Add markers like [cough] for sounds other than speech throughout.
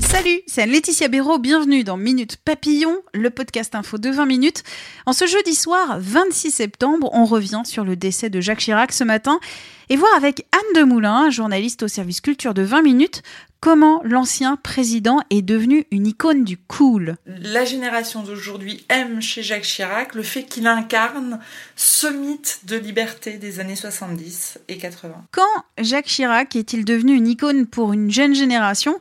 Salut, c'est Laetitia Béraud, bienvenue dans Minute Papillon, le podcast info de 20 minutes. En ce jeudi soir, 26 septembre, on revient sur le décès de Jacques Chirac ce matin et voir avec Anne Demoulin, journaliste au service culture de 20 minutes, comment l'ancien président est devenu une icône du cool. La génération d'aujourd'hui aime chez Jacques Chirac le fait qu'il incarne ce mythe de liberté des années 70 et 80. Quand Jacques Chirac est-il devenu une icône pour une jeune génération?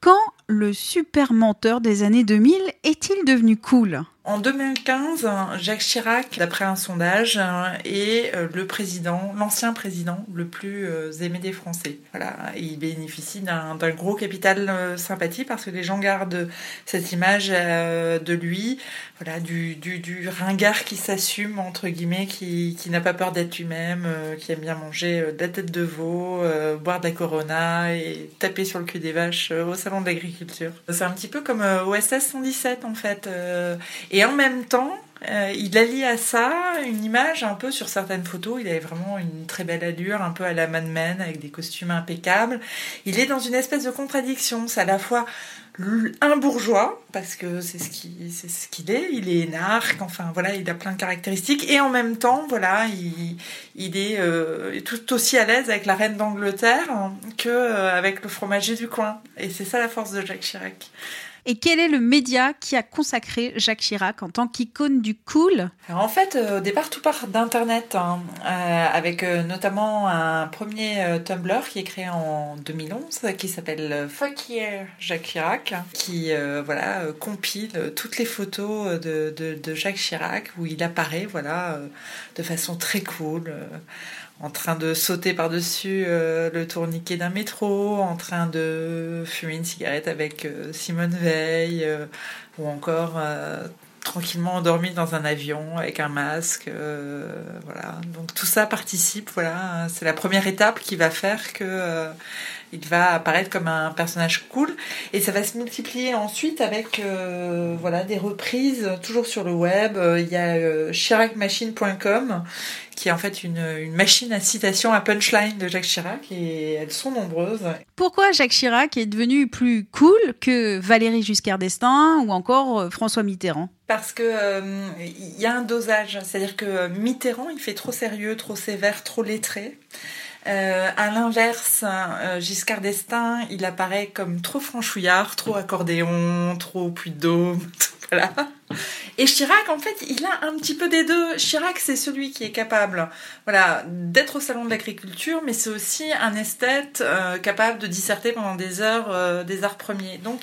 Quand le super menteur des années 2000 est-il devenu cool? En 2015, Jacques Chirac, d'après un sondage, est euh, le président, l'ancien président le plus euh, aimé des Français. Voilà, il bénéficie d'un gros capital euh, sympathie parce que les gens gardent cette image de lui, voilà, du, du, ringard qui s'assume entre guillemets, qui, n'a pas peur d'être lui-même, qui aime bien manger de la tête de veau, boire de la Corona et taper sur le cul des vaches au salon de l'agriculture. C'est un petit peu comme OSS 117 en fait. Et en même temps, euh, il allie à ça une image un peu sur certaines photos. Il avait vraiment une très belle allure, un peu à la Mad Men, avec des costumes impeccables. Il est dans une espèce de contradiction. C'est à la fois un bourgeois, parce que c'est ce qu'il est. Il est énarque, enfin voilà, il a plein de caractéristiques. Et en même temps, voilà, il, est euh, tout aussi à l'aise avec la reine d'Angleterre que euh, avec le fromager du coin. Et c'est ça la force de Jacques Chirac. Et quel est le média qui a consacré Jacques Chirac en tant qu'icône du cool? En fait, euh, au départ, tout part d'Internet, hein, euh, avec euh, notamment un premier Tumblr qui est créé en 2011, qui s'appelle Fuck Jacques Chirac, qui voilà compile toutes les photos de, de, Jacques Chirac où il apparaît voilà de façon très cool en train de sauter par-dessus euh, le tourniquet d'un métro, en train de fumer une cigarette avec euh, Simone Veil, euh, ou encore tranquillement endormi dans un avion avec un masque. voilà. Donc tout ça participe. Voilà, c'est la première étape qui va faire que il va apparaître comme un personnage cool et ça va se multiplier ensuite avec voilà des reprises toujours sur le web il y a chiracmachine.com qui est en fait une, machine à citation à punchline de Jacques Chirac et elles sont nombreuses. Pourquoi Jacques Chirac est devenu plus cool que Valérie Giscard d'Estaing ou encore euh, François Mitterrand? Parce que euh, il y a un dosage, c'est-à-dire que Mitterrand il fait trop sérieux, trop sévère, trop lettré. Euh, à l'inverse, Giscard d'Estaing, il apparaît comme trop franchouillard, trop accordéon, trop puits de dôme, [laughs] voilà. Et Chirac, en fait, il a un petit peu des deux. Chirac, c'est celui qui est capable, voilà, d'être au salon de l'agriculture, mais c'est aussi un esthète euh, capable de disserter pendant des heures euh, des arts premiers. Donc,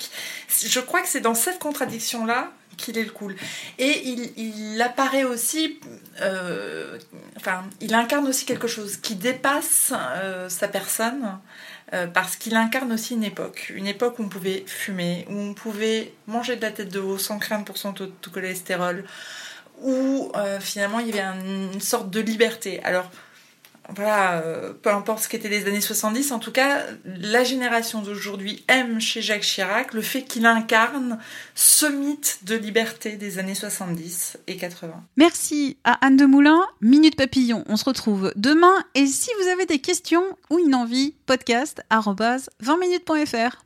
je crois que c'est dans cette contradiction-là qu'il est le cool. Et il, apparaît aussi, euh, enfin, il incarne aussi quelque chose qui dépasse sa personne. Euh, parce qu'il incarne aussi une époque, une époque où on pouvait fumer, où on pouvait manger de la tête de veau sans craindre pour son taux de cholestérol, où euh, finalement il y avait une sorte de liberté. Alors voilà, euh, peu importe ce qu'étaient les années 70, en tout cas, la génération d'aujourd'hui aime chez Jacques Chirac le fait qu'il incarne ce mythe de liberté des années 70 et 80. Merci à Anne de Moulin, Minute Papillon. On se retrouve demain et si vous avez des questions ou une envie, podcast 20minutes.fr.